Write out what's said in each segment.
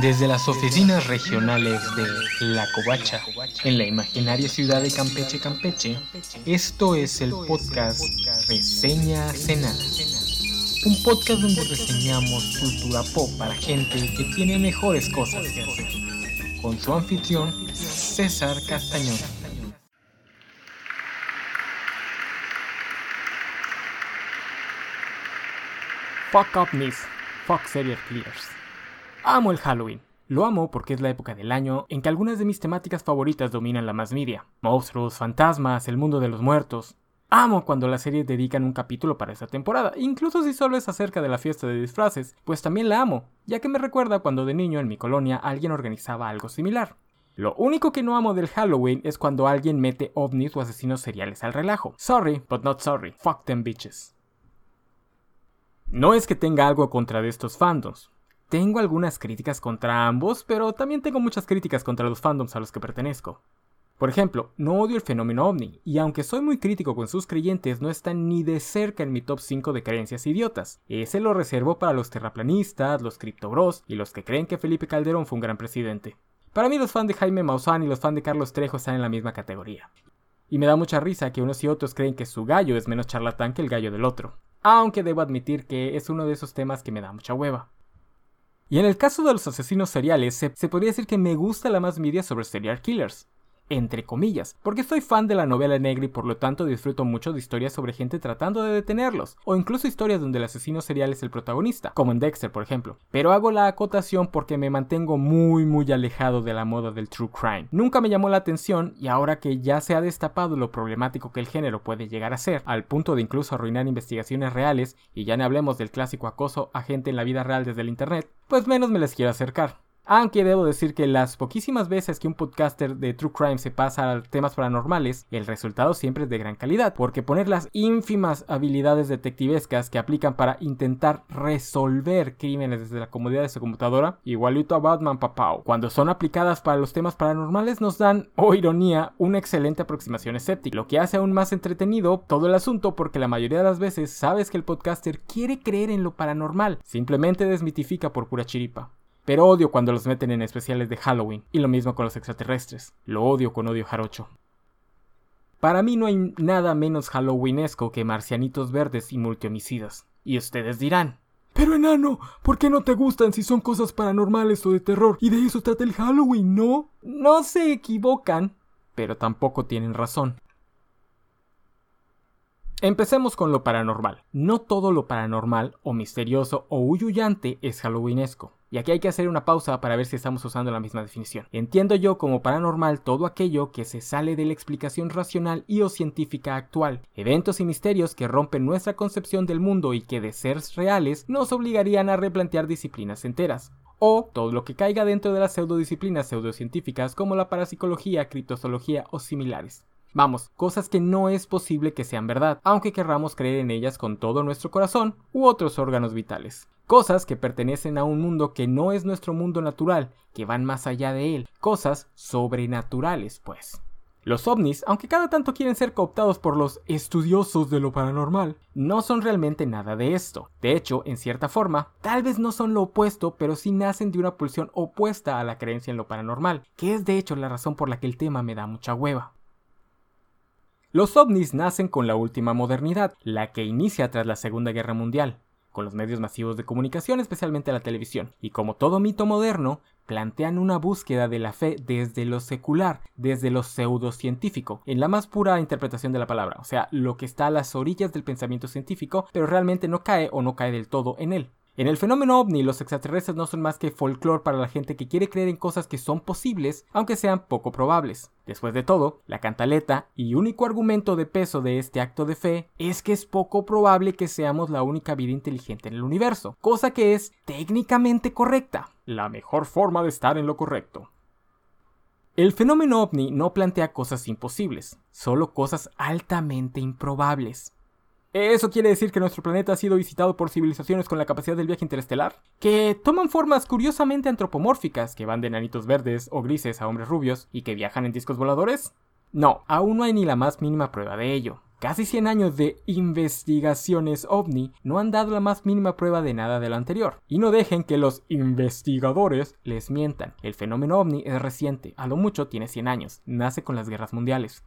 Desde las oficinas regionales de La Covacha, en la imaginaria ciudad de Campeche, Campeche, esto es el podcast Reseña Cenada. Un podcast donde reseñamos cultura pop para gente que tiene mejores cosas que hacer. Con su anfitrión, César Castañón. Fuck up miss. Fuck serial killers. Amo el Halloween. Lo amo porque es la época del año en que algunas de mis temáticas favoritas dominan la más media. Monstruos, fantasmas, el mundo de los muertos. Amo cuando las series dedican un capítulo para esta temporada, incluso si solo es acerca de la fiesta de disfraces, pues también la amo, ya que me recuerda cuando de niño en mi colonia alguien organizaba algo similar. Lo único que no amo del Halloween es cuando alguien mete ovnis o asesinos seriales al relajo. Sorry, but not sorry. Fuck them bitches. No es que tenga algo contra de estos fandoms, tengo algunas críticas contra ambos, pero también tengo muchas críticas contra los fandoms a los que pertenezco. Por ejemplo, no odio el fenómeno ovni, y aunque soy muy crítico con sus creyentes, no están ni de cerca en mi top 5 de creencias idiotas. Ese lo reservo para los terraplanistas, los criptobros y los que creen que Felipe Calderón fue un gran presidente. Para mí los fans de Jaime Maussan y los fans de Carlos Trejo están en la misma categoría. Y me da mucha risa que unos y otros creen que su gallo es menos charlatán que el gallo del otro. Aunque debo admitir que es uno de esos temas que me da mucha hueva. Y en el caso de los asesinos seriales, se, podría decir que me gusta la más media sobre serial killers entre comillas, porque soy fan de la novela negra y por lo tanto disfruto mucho de historias sobre gente tratando de detenerlos, o incluso historias donde el asesino serial es el protagonista, como en Dexter por ejemplo. Pero hago la acotación porque me mantengo muy muy alejado de la moda del true crime. Nunca me llamó la atención y ahora que ya se ha destapado lo problemático que el género puede llegar a ser, al punto de incluso arruinar investigaciones reales, y ya no hablemos del clásico acoso a gente en la vida real desde el internet, pues menos me les quiero acercar. Aunque debo decir que las poquísimas veces que un podcaster de True Crime se pasa a temas paranormales, el resultado siempre es de gran calidad, porque poner las ínfimas habilidades detectivescas que aplican para intentar resolver crímenes desde la comodidad de su computadora, igualito a Batman Papao, cuando son aplicadas para los temas paranormales nos dan, o oh ironía, una excelente aproximación escéptica, lo que hace aún más entretenido todo el asunto porque la mayoría de las veces sabes que el podcaster quiere creer en lo paranormal, simplemente desmitifica por pura chiripa. Pero odio cuando los meten en especiales de Halloween, y lo mismo con los extraterrestres. Lo odio con odio jarocho. Para mí no hay nada menos halloweenesco que marcianitos verdes y multihomicidas. Y ustedes dirán, pero enano, ¿por qué no te gustan si son cosas paranormales o de terror? Y de eso trata el Halloween, ¿no? No se equivocan, pero tampoco tienen razón. Empecemos con lo paranormal. No todo lo paranormal o misterioso o huyuyante es halloweenesco. Y aquí hay que hacer una pausa para ver si estamos usando la misma definición. Entiendo yo como paranormal todo aquello que se sale de la explicación racional y o científica actual, eventos y misterios que rompen nuestra concepción del mundo y que de ser reales nos obligarían a replantear disciplinas enteras. O todo lo que caiga dentro de las pseudodisciplinas pseudocientíficas como la parapsicología, criptozoología o similares. Vamos, cosas que no es posible que sean verdad, aunque querramos creer en ellas con todo nuestro corazón u otros órganos vitales. Cosas que pertenecen a un mundo que no es nuestro mundo natural, que van más allá de él. Cosas sobrenaturales, pues. Los ovnis, aunque cada tanto quieren ser cooptados por los estudiosos de lo paranormal, no son realmente nada de esto. De hecho, en cierta forma, tal vez no son lo opuesto, pero sí nacen de una pulsión opuesta a la creencia en lo paranormal, que es de hecho la razón por la que el tema me da mucha hueva. Los ovnis nacen con la última modernidad, la que inicia tras la Segunda Guerra Mundial, con los medios masivos de comunicación, especialmente la televisión, y como todo mito moderno, plantean una búsqueda de la fe desde lo secular, desde lo pseudocientífico, en la más pura interpretación de la palabra, o sea, lo que está a las orillas del pensamiento científico, pero realmente no cae o no cae del todo en él. En el fenómeno ovni, los extraterrestres no son más que folclore para la gente que quiere creer en cosas que son posibles, aunque sean poco probables. Después de todo, la cantaleta y único argumento de peso de este acto de fe es que es poco probable que seamos la única vida inteligente en el universo, cosa que es técnicamente correcta, la mejor forma de estar en lo correcto. El fenómeno ovni no plantea cosas imposibles, solo cosas altamente improbables. Eso quiere decir que nuestro planeta ha sido visitado por civilizaciones con la capacidad del viaje interestelar, que toman formas curiosamente antropomórficas, que van de nanitos verdes o grises a hombres rubios y que viajan en discos voladores. No, aún no hay ni la más mínima prueba de ello. Casi 100 años de investigaciones ovni no han dado la más mínima prueba de nada de lo anterior. Y no dejen que los investigadores les mientan. El fenómeno ovni es reciente, a lo mucho tiene 100 años, nace con las guerras mundiales.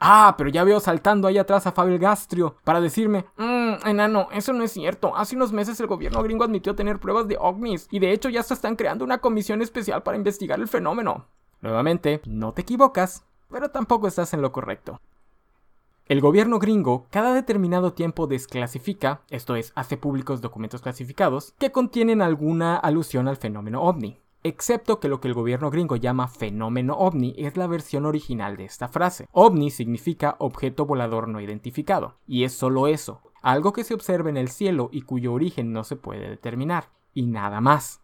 Ah, pero ya veo saltando ahí atrás a Fabel Gastrio para decirme, mmm, enano, eso no es cierto. Hace unos meses el gobierno gringo admitió tener pruebas de ovnis y de hecho ya se están creando una comisión especial para investigar el fenómeno. Nuevamente, no te equivocas, pero tampoco estás en lo correcto. El gobierno gringo cada determinado tiempo desclasifica, esto es, hace públicos documentos clasificados, que contienen alguna alusión al fenómeno ovni. Excepto que lo que el gobierno gringo llama fenómeno ovni es la versión original de esta frase. OVNI significa objeto volador no identificado, y es solo eso, algo que se observa en el cielo y cuyo origen no se puede determinar, y nada más.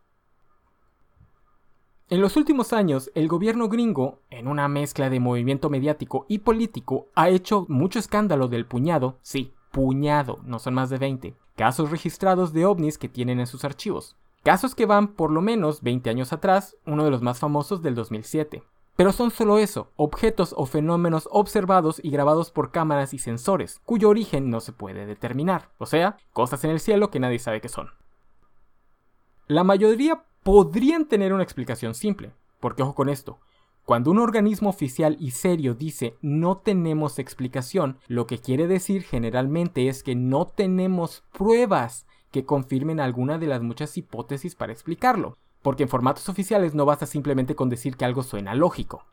En los últimos años, el gobierno gringo, en una mezcla de movimiento mediático y político, ha hecho mucho escándalo del puñado, sí, puñado, no son más de 20, casos registrados de ovnis que tienen en sus archivos. Casos que van por lo menos 20 años atrás, uno de los más famosos del 2007. Pero son solo eso, objetos o fenómenos observados y grabados por cámaras y sensores, cuyo origen no se puede determinar, o sea, cosas en el cielo que nadie sabe qué son. La mayoría podrían tener una explicación simple, porque ojo con esto, cuando un organismo oficial y serio dice no tenemos explicación, lo que quiere decir generalmente es que no tenemos pruebas que confirmen alguna de las muchas hipótesis para explicarlo, porque en formatos oficiales no basta simplemente con decir que algo suena lógico.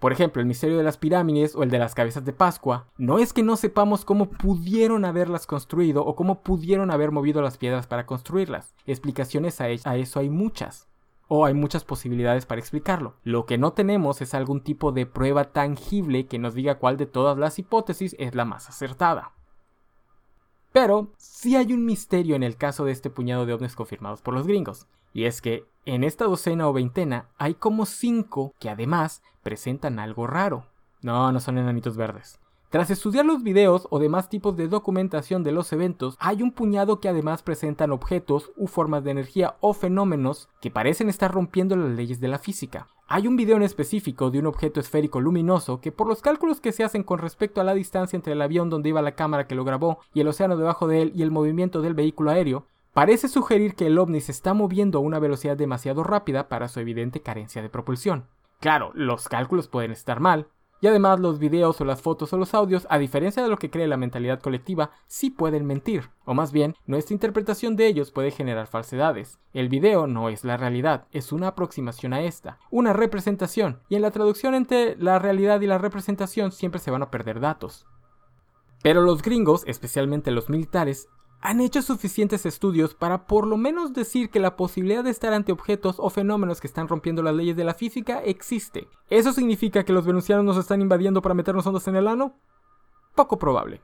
Por ejemplo, el misterio de las pirámides o el de las cabezas de Pascua, no es que no sepamos cómo pudieron haberlas construido o cómo pudieron haber movido las piedras para construirlas. Explicaciones a, eso hay muchas. O hay muchas posibilidades para explicarlo. Lo que no tenemos es algún tipo de prueba tangible que nos diga cuál de todas las hipótesis es la más acertada. Pero sí hay un misterio en el caso de este puñado de ovnis confirmados por los gringos. Y es que en esta docena o veintena hay como cinco que además presentan algo raro. No, no son enanitos verdes. Tras estudiar los videos o demás tipos de documentación de los eventos, hay un puñado que además presentan objetos u formas de energía o fenómenos que parecen estar rompiendo las leyes de la física. Hay un video en específico de un objeto esférico luminoso que por los cálculos que se hacen con respecto a la distancia entre el avión donde iba la cámara que lo grabó y el océano debajo de él y el movimiento del vehículo aéreo, parece sugerir que el ovni se está moviendo a una velocidad demasiado rápida para su evidente carencia de propulsión. Claro, los cálculos pueden estar mal, y además los videos o las fotos o los audios, a diferencia de lo que cree la mentalidad colectiva, sí pueden mentir, o más bien, nuestra interpretación de ellos puede generar falsedades. El video no es la realidad, es una aproximación a esta, una representación, y en la traducción entre la realidad y la representación siempre se van a perder datos. Pero los gringos, especialmente los militares, han hecho suficientes estudios para por lo menos decir que la posibilidad de estar ante objetos o fenómenos que están rompiendo las leyes de la física existe. ¿Eso significa que los venusianos nos están invadiendo para meternos ondas en el ano? Poco probable.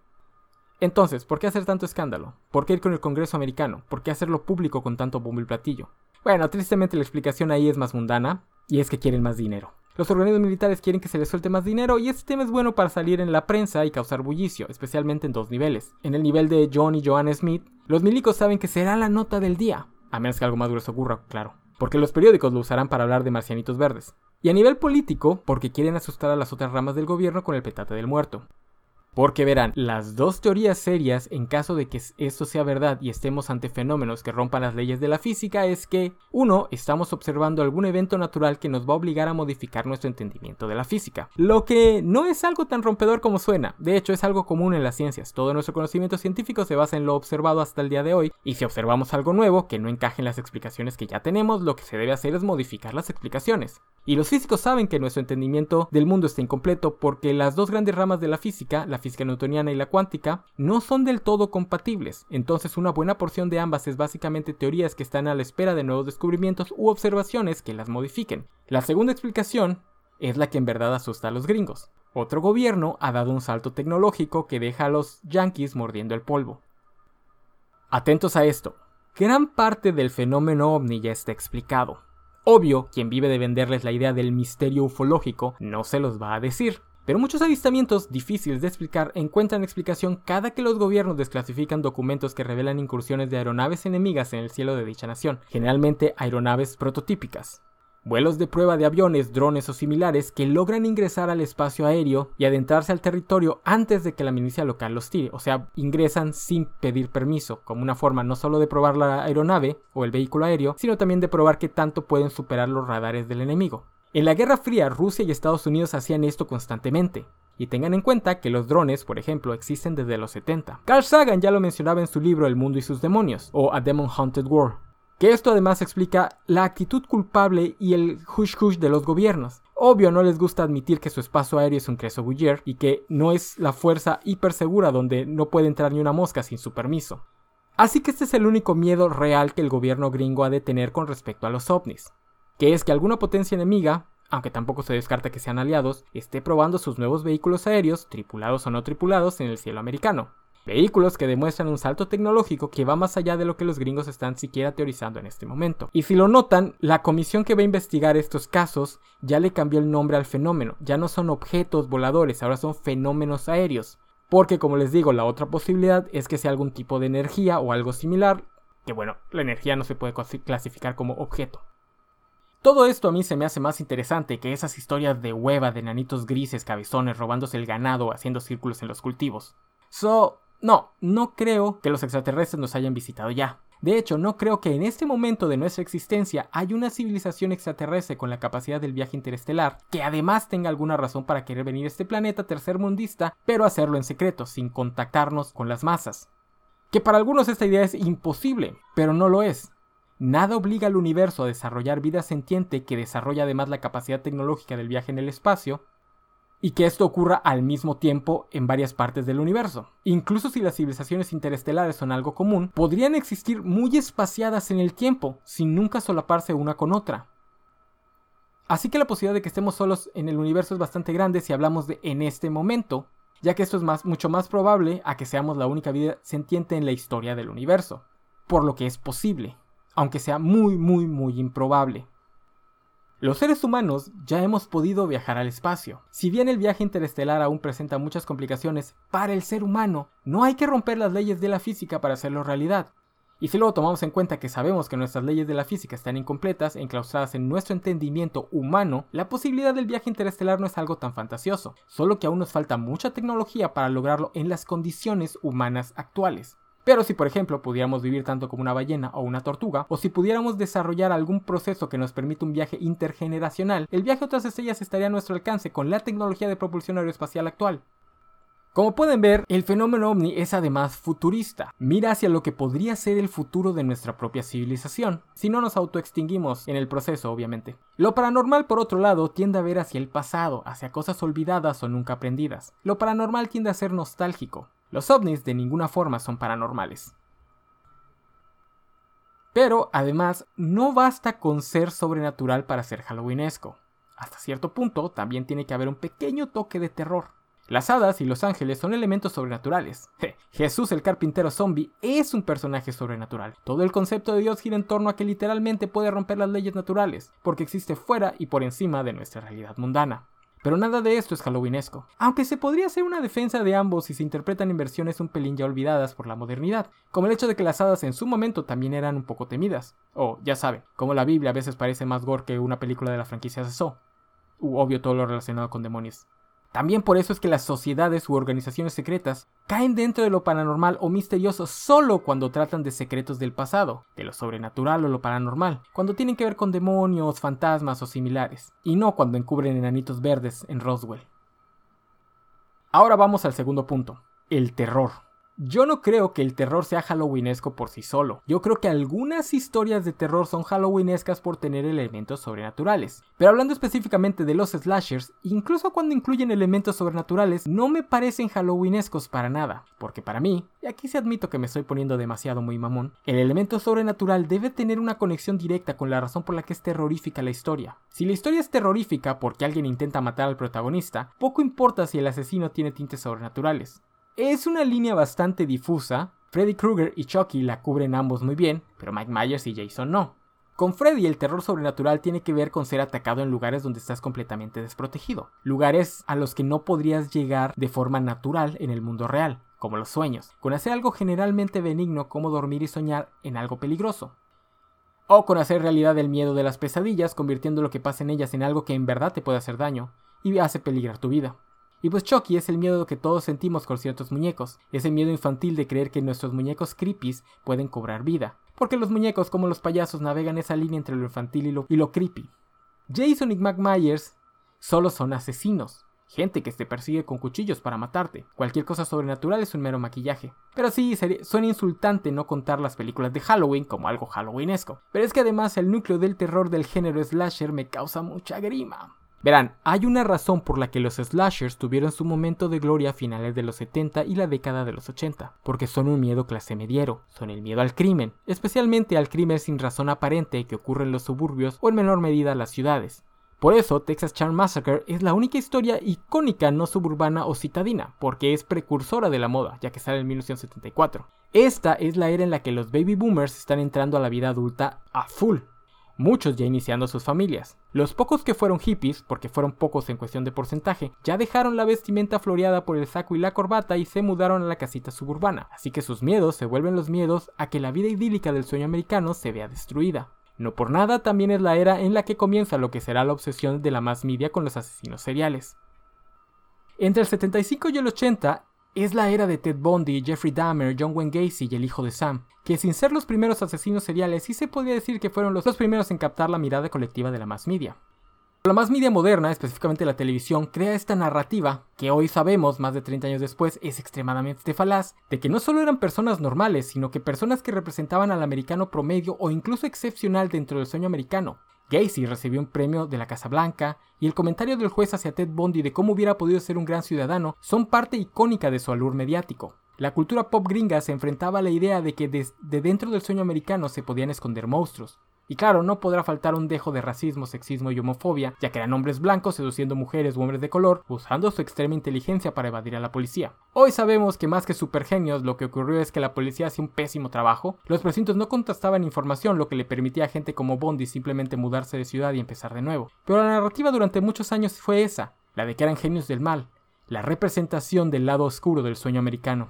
Entonces, ¿por qué hacer tanto escándalo? ¿Por qué ir con el Congreso americano? ¿Por qué hacerlo público con tanto bombo y platillo? Bueno, tristemente la explicación ahí es más mundana, y es que quieren más dinero. Los organismos militares quieren que se les suelte más dinero y este tema es bueno para salir en la prensa y causar bullicio, especialmente en dos niveles. En el nivel de John y Joanne Smith, los milicos saben que será la nota del día, a menos que algo más grueso ocurra, claro, porque los periódicos lo usarán para hablar de marcianitos verdes. Y a nivel político, porque quieren asustar a las otras ramas del gobierno con el petate del muerto. Porque verán, las dos teorías serias en caso de que esto sea verdad y estemos ante fenómenos que rompan las leyes de la física es que, uno, estamos observando algún evento natural que nos va a obligar a modificar nuestro entendimiento de la física. Lo que no es algo tan rompedor como suena, de hecho es algo común en las ciencias. Todo nuestro conocimiento científico se basa en lo observado hasta el día de hoy, y si observamos algo nuevo que no encaje en las explicaciones que ya tenemos, lo que se debe hacer es modificar las explicaciones. Y los físicos saben que nuestro entendimiento del mundo está incompleto porque las dos grandes ramas de la física, la física newtoniana y la cuántica, no son del todo compatibles. Entonces una buena porción de ambas es básicamente teorías que están a la espera de nuevos descubrimientos u observaciones que las modifiquen. La segunda explicación es la que en verdad asusta a los gringos. Otro gobierno ha dado un salto tecnológico que deja a los yankees mordiendo el polvo. Atentos a esto. Gran parte del fenómeno ovni ya está explicado. Obvio, quien vive de venderles la idea del misterio ufológico no se los va a decir. Pero muchos avistamientos difíciles de explicar encuentran explicación cada que los gobiernos desclasifican documentos que revelan incursiones de aeronaves enemigas en el cielo de dicha nación, generalmente aeronaves prototípicas. Vuelos de prueba de aviones, drones o similares que logran ingresar al espacio aéreo y adentrarse al territorio antes de que la milicia local los tire, o sea, ingresan sin pedir permiso, como una forma no solo de probar la aeronave o el vehículo aéreo, sino también de probar que tanto pueden superar los radares del enemigo. En la Guerra Fría, Rusia y Estados Unidos hacían esto constantemente. Y tengan en cuenta que los drones, por ejemplo, existen desde los 70. Carl Sagan ya lo mencionaba en su libro El mundo y sus demonios, o A Demon Haunted World. Que esto además explica la actitud culpable y el hush hush de los gobiernos. Obvio no les gusta admitir que su espacio aéreo es un creso Bouyer y que no es la fuerza hiper segura donde no puede entrar ni una mosca sin su permiso. Así que este es el único miedo real que el gobierno gringo ha de tener con respecto a los ovnis, que es que alguna potencia enemiga, aunque tampoco se descarta que sean aliados, esté probando sus nuevos vehículos aéreos, tripulados o no tripulados, en el cielo americano. Vehículos que demuestran un salto tecnológico que va más allá de lo que los gringos están siquiera teorizando en este momento. Y si lo notan, la comisión que va a investigar estos casos ya le cambió el nombre al fenómeno. Ya no son objetos voladores, ahora son fenómenos aéreos. Porque como les digo, la otra posibilidad es que sea algún tipo de energía o algo similar, que bueno, la energía no se puede clasificar como objeto. Todo esto a mí se me hace más interesante que esas historias de hueva de nanitos grises cabezones robándose el ganado haciendo círculos en los cultivos. So, no, no creo que los extraterrestres nos hayan visitado ya. De hecho, no creo que en este momento de nuestra existencia haya una civilización extraterrestre con la capacidad del viaje interestelar que además tenga alguna razón para querer venir a este planeta tercermundista, pero hacerlo en secreto, sin contactarnos con las masas. Que para algunos esta idea es imposible, pero no lo es. Nada obliga al universo a desarrollar vida sentiente que desarrolla además la capacidad tecnológica del viaje en el espacio, y que esto ocurra al mismo tiempo en varias partes del universo. Incluso si las civilizaciones interestelares son algo común, podrían existir muy espaciadas en el tiempo, sin nunca solaparse una con otra. Así que la posibilidad de que estemos solos en el universo es bastante grande si hablamos de en este momento, ya que esto es más, mucho más probable a que seamos la única vida sentiente en la historia del universo, por lo que es posible, aunque sea muy muy muy improbable. Los seres humanos ya hemos podido viajar al espacio. Si bien el viaje interestelar aún presenta muchas complicaciones para el ser humano, no hay que romper las leyes de la física para hacerlo realidad. Y si luego tomamos en cuenta que sabemos que nuestras leyes de la física están incompletas, enclaustradas en nuestro entendimiento humano, la posibilidad del viaje interestelar no es algo tan fantasioso, solo que aún nos falta mucha tecnología para lograrlo en las condiciones humanas actuales. Pero si por ejemplo pudiéramos vivir tanto como una ballena o una tortuga, o si pudiéramos desarrollar algún proceso que nos permita un viaje intergeneracional, el viaje a otras estrellas estaría a nuestro alcance con la tecnología de propulsión aeroespacial actual. Como pueden ver, el fenómeno ovni es además futurista. Mira hacia lo que podría ser el futuro de nuestra propia civilización, si no nos autoextinguimos en el proceso, obviamente. Lo paranormal, por otro lado, tiende a ver hacia el pasado, hacia cosas olvidadas o nunca aprendidas. Lo paranormal tiende a ser nostálgico. Los ovnis de ninguna forma son paranormales. Pero además, no basta con ser sobrenatural para ser halloweenesco. Hasta cierto punto, también tiene que haber un pequeño toque de terror. Las hadas y los ángeles son elementos sobrenaturales. Jesús el carpintero zombie es un personaje sobrenatural. Todo el concepto de Dios gira en torno a que literalmente puede romper las leyes naturales, porque existe fuera y por encima de nuestra realidad mundana. Pero nada de esto es halloweenesco, aunque se podría hacer una defensa de ambos si se interpretan en versiones un pelín ya olvidadas por la modernidad, como el hecho de que las hadas en su momento también eran un poco temidas, o ya saben, como la Biblia a veces parece más gore que una película de la franquicia de Saw, obvio todo lo relacionado con demonios. También por eso es que las sociedades u organizaciones secretas caen dentro de lo paranormal o misterioso solo cuando tratan de secretos del pasado, de lo sobrenatural o lo paranormal, cuando tienen que ver con demonios, fantasmas o similares, y no cuando encubren enanitos verdes en Roswell. Ahora vamos al segundo punto, el terror. Yo no creo que el terror sea halloweenesco por sí solo. Yo creo que algunas historias de terror son halloweenescas por tener elementos sobrenaturales. Pero hablando específicamente de los slashers, incluso cuando incluyen elementos sobrenaturales, no me parecen halloweenescos para nada. Porque para mí, y aquí se admito que me estoy poniendo demasiado muy mamón, el elemento sobrenatural debe tener una conexión directa con la razón por la que es terrorífica la historia. Si la historia es terrorífica porque alguien intenta matar al protagonista, poco importa si el asesino tiene tintes sobrenaturales. Es una línea bastante difusa. Freddy Krueger y Chucky la cubren ambos muy bien, pero Mike Myers y Jason no. Con Freddy el terror sobrenatural tiene que ver con ser atacado en lugares donde estás completamente desprotegido, lugares a los que no podrías llegar de forma natural en el mundo real, como los sueños, con hacer algo generalmente benigno como dormir y soñar en algo peligroso. o con hacer realidad el miedo de las pesadillas, convirtiendo lo que pasa en ellas en algo que en verdad te puede hacer daño y hace peligrar tu vida. Y pues Chucky es el miedo que todos sentimos con ciertos muñecos, ese miedo infantil de creer que nuestros muñecos creepies pueden cobrar vida, porque los muñecos como los payasos navegan esa línea entre lo infantil y lo, creepy. Jason y Mac Myers solo son asesinos, gente que te persigue con cuchillos para matarte. Cualquier cosa sobrenatural es un mero maquillaje. Pero sí, suena insultante no contar las películas de Halloween como algo halloweenesco. Pero es que además el núcleo del terror del género slasher me causa mucha grima. Verán, hay una razón por la que los slashers tuvieron su momento de gloria a finales de los 70 y la década de los 80, porque son un miedo clase mediero, son el miedo al crimen, especialmente al crimen sin razón aparente que ocurre en los suburbios o en menor medida las ciudades. Por eso, Texas Charm Massacre es la única historia icónica no suburbana o citadina, porque es precursora de la moda, ya que sale en 1974. Esta es la era en la que los baby boomers están entrando a la vida adulta a full, muchos ya iniciando sus familias. Los pocos que fueron hippies, porque fueron pocos en cuestión de porcentaje, ya dejaron la vestimenta floreada por el saco y la corbata y se mudaron a la casita suburbana, así que sus miedos se vuelven los miedos a que la vida idílica del sueño americano se vea destruida. No por nada también es la era en la que comienza lo que será la obsesión de la más media con los asesinos seriales. Entre el 75 y el 80, es la era de Ted Bundy, Jeffrey Dahmer, John Wayne Gacy y el hijo de Sam, que sin ser los primeros asesinos seriales sí se podría decir que fueron los dos primeros en captar la mirada colectiva de la más media. La más media moderna, específicamente la televisión, crea esta narrativa, que hoy sabemos, más de 30 años después, es extremadamente falaz, de que no solo eran personas normales, sino que personas que representaban al americano promedio o incluso excepcional dentro del sueño americano, Gacy recibió un premio de la Casa Blanca y el comentario del juez hacia Ted Bundy de cómo hubiera podido ser un gran ciudadano son parte icónica de su alur mediático. La cultura pop gringa se enfrentaba a la idea de que desde dentro del sueño americano se podían esconder monstruos, y claro, no podrá faltar un dejo de racismo, sexismo y homofobia, ya que eran hombres blancos seduciendo mujeres u hombres de color, usando su extrema inteligencia para evadir a la policía. Hoy sabemos que más que supergenios, lo que ocurrió es que la policía hacía un pésimo trabajo. Los precintos no contrastaban información, lo que le permitía a gente como Bondi simplemente mudarse de ciudad y empezar de nuevo. Pero la narrativa durante muchos años fue esa, la de que eran genios del mal, la representación del lado oscuro del sueño americano.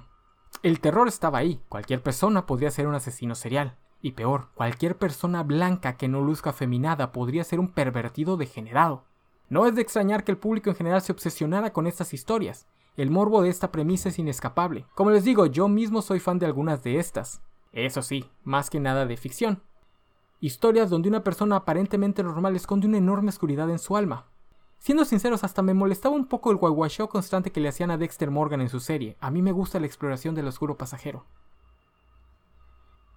El terror estaba ahí, cualquier persona podría ser un asesino serial. Y peor, cualquier persona blanca que no luzca afeminada podría ser un pervertido degenerado. No es de extrañar que el público en general se obsesionara con estas historias. El morbo de esta premisa es inescapable. Como les digo, yo mismo soy fan de algunas de estas. Eso sí, más que nada de ficción. Historias donde una persona aparentemente normal esconde una enorme oscuridad en su alma. Siendo sinceros, hasta me molestaba un poco el guaguacheo constante que le hacían a Dexter Morgan en su serie. A mí me gusta la exploración del oscuro pasajero.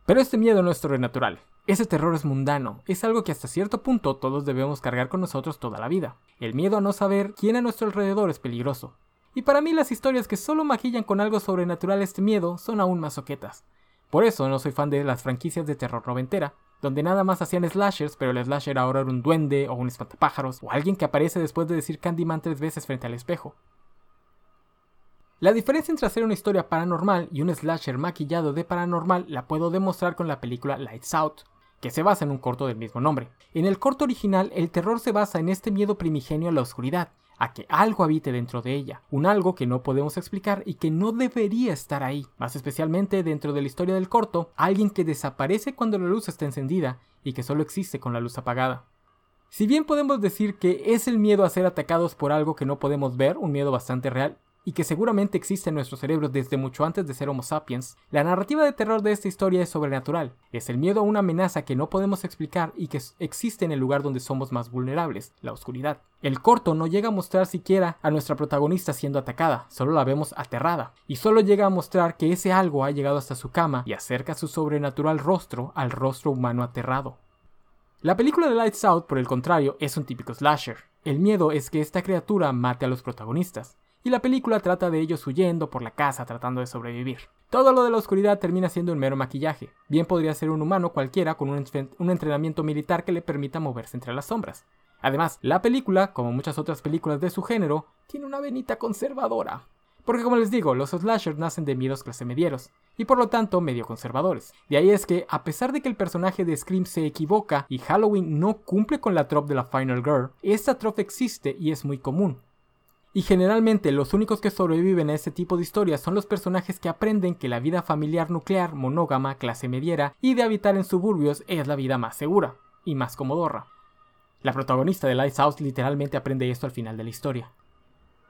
Pero este miedo no es sobrenatural. Ese terror es mundano, es algo que hasta cierto punto todos debemos cargar con nosotros toda la vida. El miedo a no saber quién a nuestro alrededor es peligroso. Y para mí las historias que solo maquillan con algo sobrenatural este miedo son aún más soquetas. Por eso no soy fan de las franquicias de terror noventera, donde nada más hacían slashers, pero el slasher ahora era un duende o un espantapájaros o alguien que aparece después de decir Candyman tres veces frente al espejo. La diferencia entre hacer una historia paranormal y un slasher maquillado de paranormal la puedo demostrar con la película Lights Out, que se basa en un corto del mismo nombre. En el corto original, el terror se basa en este miedo primigenio a la oscuridad, a que algo habite dentro de ella, un algo que no podemos explicar y que no debería estar ahí, más especialmente dentro de la historia del corto, alguien que desaparece cuando la luz está encendida y que solo existe con la luz apagada. Si bien podemos decir que es el miedo a ser atacados por algo que no podemos ver, un miedo bastante real, y que seguramente existe en nuestro cerebro desde mucho antes de ser Homo sapiens, la narrativa de terror de esta historia es sobrenatural. Es el miedo a una amenaza que no podemos explicar y que existe en el lugar donde somos más vulnerables, la oscuridad. El corto no llega a mostrar siquiera a nuestra protagonista siendo atacada, solo la vemos aterrada, y solo llega a mostrar que ese algo ha llegado hasta su cama y acerca su sobrenatural rostro al rostro humano aterrado. La película de Lights Out, por el contrario, es un típico slasher. El miedo es que esta criatura mate a los protagonistas y la película trata de ellos huyendo por la casa tratando de sobrevivir. Todo lo de la oscuridad termina siendo un mero maquillaje. Bien podría ser un humano cualquiera con un, entrenamiento militar que le permita moverse entre las sombras. Además, la película, como muchas otras películas de su género, tiene una venita conservadora. Porque como les digo, los slashers nacen de miedos clase medieros, y por lo tanto medio conservadores. De ahí es que, a pesar de que el personaje de Scream se equivoca y Halloween no cumple con la trope de la Final Girl, esta trope existe y es muy común. Y generalmente los únicos que sobreviven a este tipo de historias son los personajes que aprenden que la vida familiar nuclear, monógama, clase mediera y de habitar en suburbios es la vida más segura y más comodorra. La protagonista de Lighthouse literalmente aprende esto al final de la historia.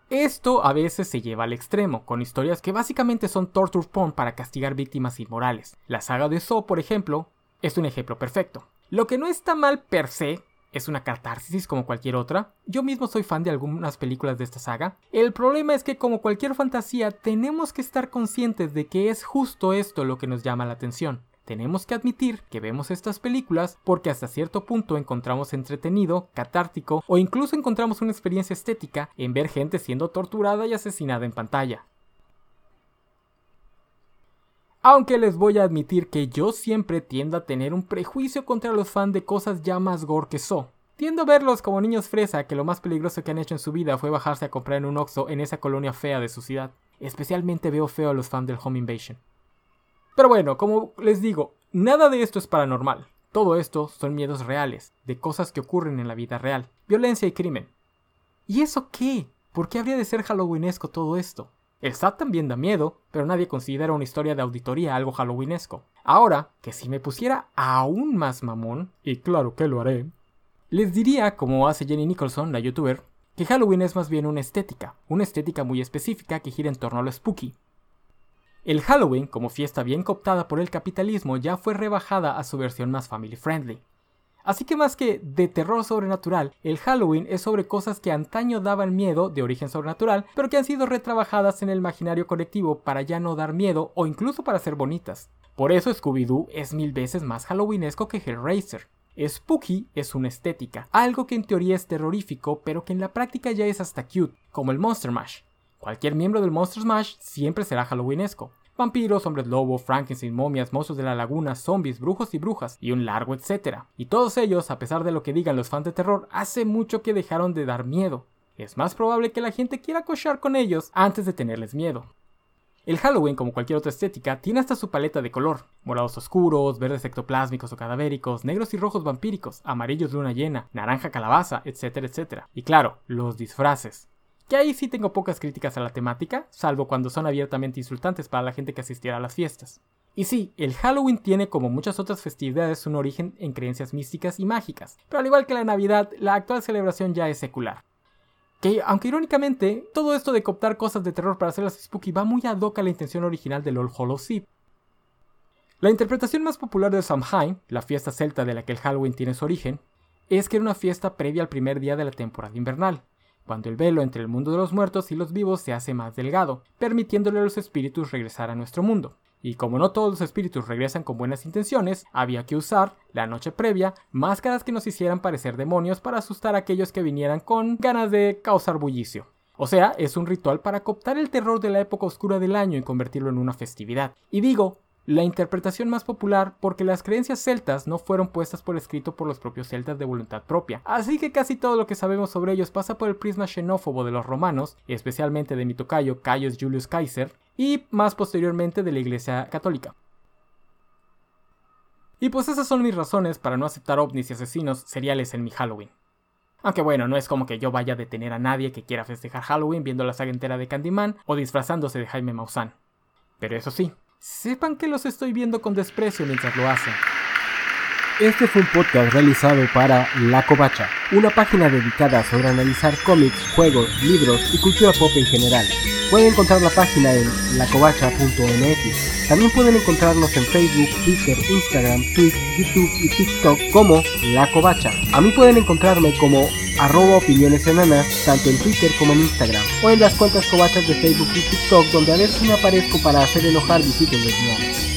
Esto a veces se lleva al extremo, con historias que básicamente son torture porn para castigar víctimas inmorales. La saga de Saw, por ejemplo, es un ejemplo perfecto. Lo que no está mal per se, es una catarsis como cualquier otra. Yo mismo soy fan de algunas películas de esta saga. El problema es que como cualquier fantasía tenemos que estar conscientes de que es justo esto lo que nos llama la atención. Tenemos que admitir que vemos estas películas porque hasta cierto punto encontramos entretenido, catártico o incluso encontramos una experiencia estética en ver gente siendo torturada y asesinada en pantalla. Aunque les voy a admitir que yo siempre tiendo a tener un prejuicio contra los fans de cosas ya más gore que so. Tiendo a verlos como niños fresa que lo más peligroso que han hecho en su vida fue bajarse a comprar en un Oxxo en esa colonia fea de su ciudad. Especialmente veo feo a los fans del Home Invasion. Pero bueno, como les digo, nada de esto es paranormal. Todo esto son miedos reales, de cosas que ocurren en la vida real, violencia y crimen. ¿Y eso qué? ¿Por qué habría de ser halloweenesco todo esto? El SAT también da miedo, pero nadie considera una historia de auditoría algo halloweenesco. Ahora, que si me pusiera aún más mamón, y claro que lo haré, les diría, como hace Jenny Nicholson, la youtuber, que Halloween es más bien una estética, una estética muy específica que gira en torno a lo spooky. El Halloween, como fiesta bien cooptada por el capitalismo, ya fue rebajada a su versión más family friendly. Así que más que de terror sobrenatural, el Halloween es sobre cosas que antaño daban miedo de origen sobrenatural, pero que han sido retrabajadas en el imaginario colectivo para ya no dar miedo o incluso para ser bonitas. Por eso Scooby-Doo es mil veces más halloweenesco que Hellraiser. Spooky es una estética, algo que en teoría es terrorífico, pero que en la práctica ya es hasta cute, como el Monster Mash. Cualquier miembro del Monster Mash siempre será halloweenesco. Vampiros, hombres lobo, Frankenstein, momias, monstruos de la laguna, zombies, brujos y brujas, y un largo etcétera. Y todos ellos, a pesar de lo que digan los fans de terror, hace mucho que dejaron de dar miedo. Es más probable que la gente quiera cochar con ellos antes de tenerles miedo. El Halloween, como cualquier otra estética, tiene hasta su paleta de color. Morados oscuros, verdes ectoplásmicos o cadavéricos, negros y rojos vampíricos, amarillos luna llena, naranja calabaza, etcétera, etcétera. Y claro, los disfraces. Que ahí sí tengo pocas críticas a la temática, salvo cuando son abiertamente insultantes para la gente que asistiera a las fiestas. Y sí, el Halloween tiene como muchas otras festividades un origen en creencias místicas y mágicas, pero al igual que la Navidad, la actual celebración ya es secular. Que, aunque irónicamente, todo esto de cooptar cosas de terror para hacerlas spooky va muy ad hoc a la intención original del All Hallows Eve. La interpretación más popular de Samhain, la fiesta celta de la que el Halloween tiene su origen, es que era una fiesta previa al primer día de la temporada invernal, cuando el velo entre el mundo de los muertos y los vivos se hace más delgado, permitiéndole a los espíritus regresar a nuestro mundo. Y como no todos los espíritus regresan con buenas intenciones, había que usar, la noche previa, máscaras que nos hicieran parecer demonios para asustar a aquellos que vinieran con ganas de causar bullicio. O sea, es un ritual para cooptar el terror de la época oscura del año y convertirlo en una festividad. Y digo, la interpretación más popular porque las creencias celtas no fueron puestas por escrito por los propios celtas de voluntad propia. Así que casi todo lo que sabemos sobre ellos pasa por el prisma xenófobo de los romanos, especialmente de mi tocayo Caius Julius Caesar, y más posteriormente de la Iglesia Católica. Y pues esas son mis razones para no aceptar ovnis y asesinos seriales en mi Halloween. Aunque bueno, no es como que yo vaya a detener a nadie que quiera festejar Halloween viendo la saga entera de Candyman o disfrazándose de Jaime Maussan. Pero eso sí, sepan que los estoy viendo con desprecio mientras lo hacen. Este fue un podcast realizado para La Covacha, una página dedicada sobre analizar cómics, juegos, libros y cultura pop en general. Pueden encontrar la página en lacovacha.mx. También pueden encontrarnos en Facebook, Twitter, Instagram, Twitch, YouTube y TikTok como La Covacha. A mí pueden encontrarme como arroba opiniones enanas, tanto en Twitter como en Instagram, o en las cuentas covachas de Facebook y TikTok, donde a veces me aparezco para hacer enojar visitas lesbianas.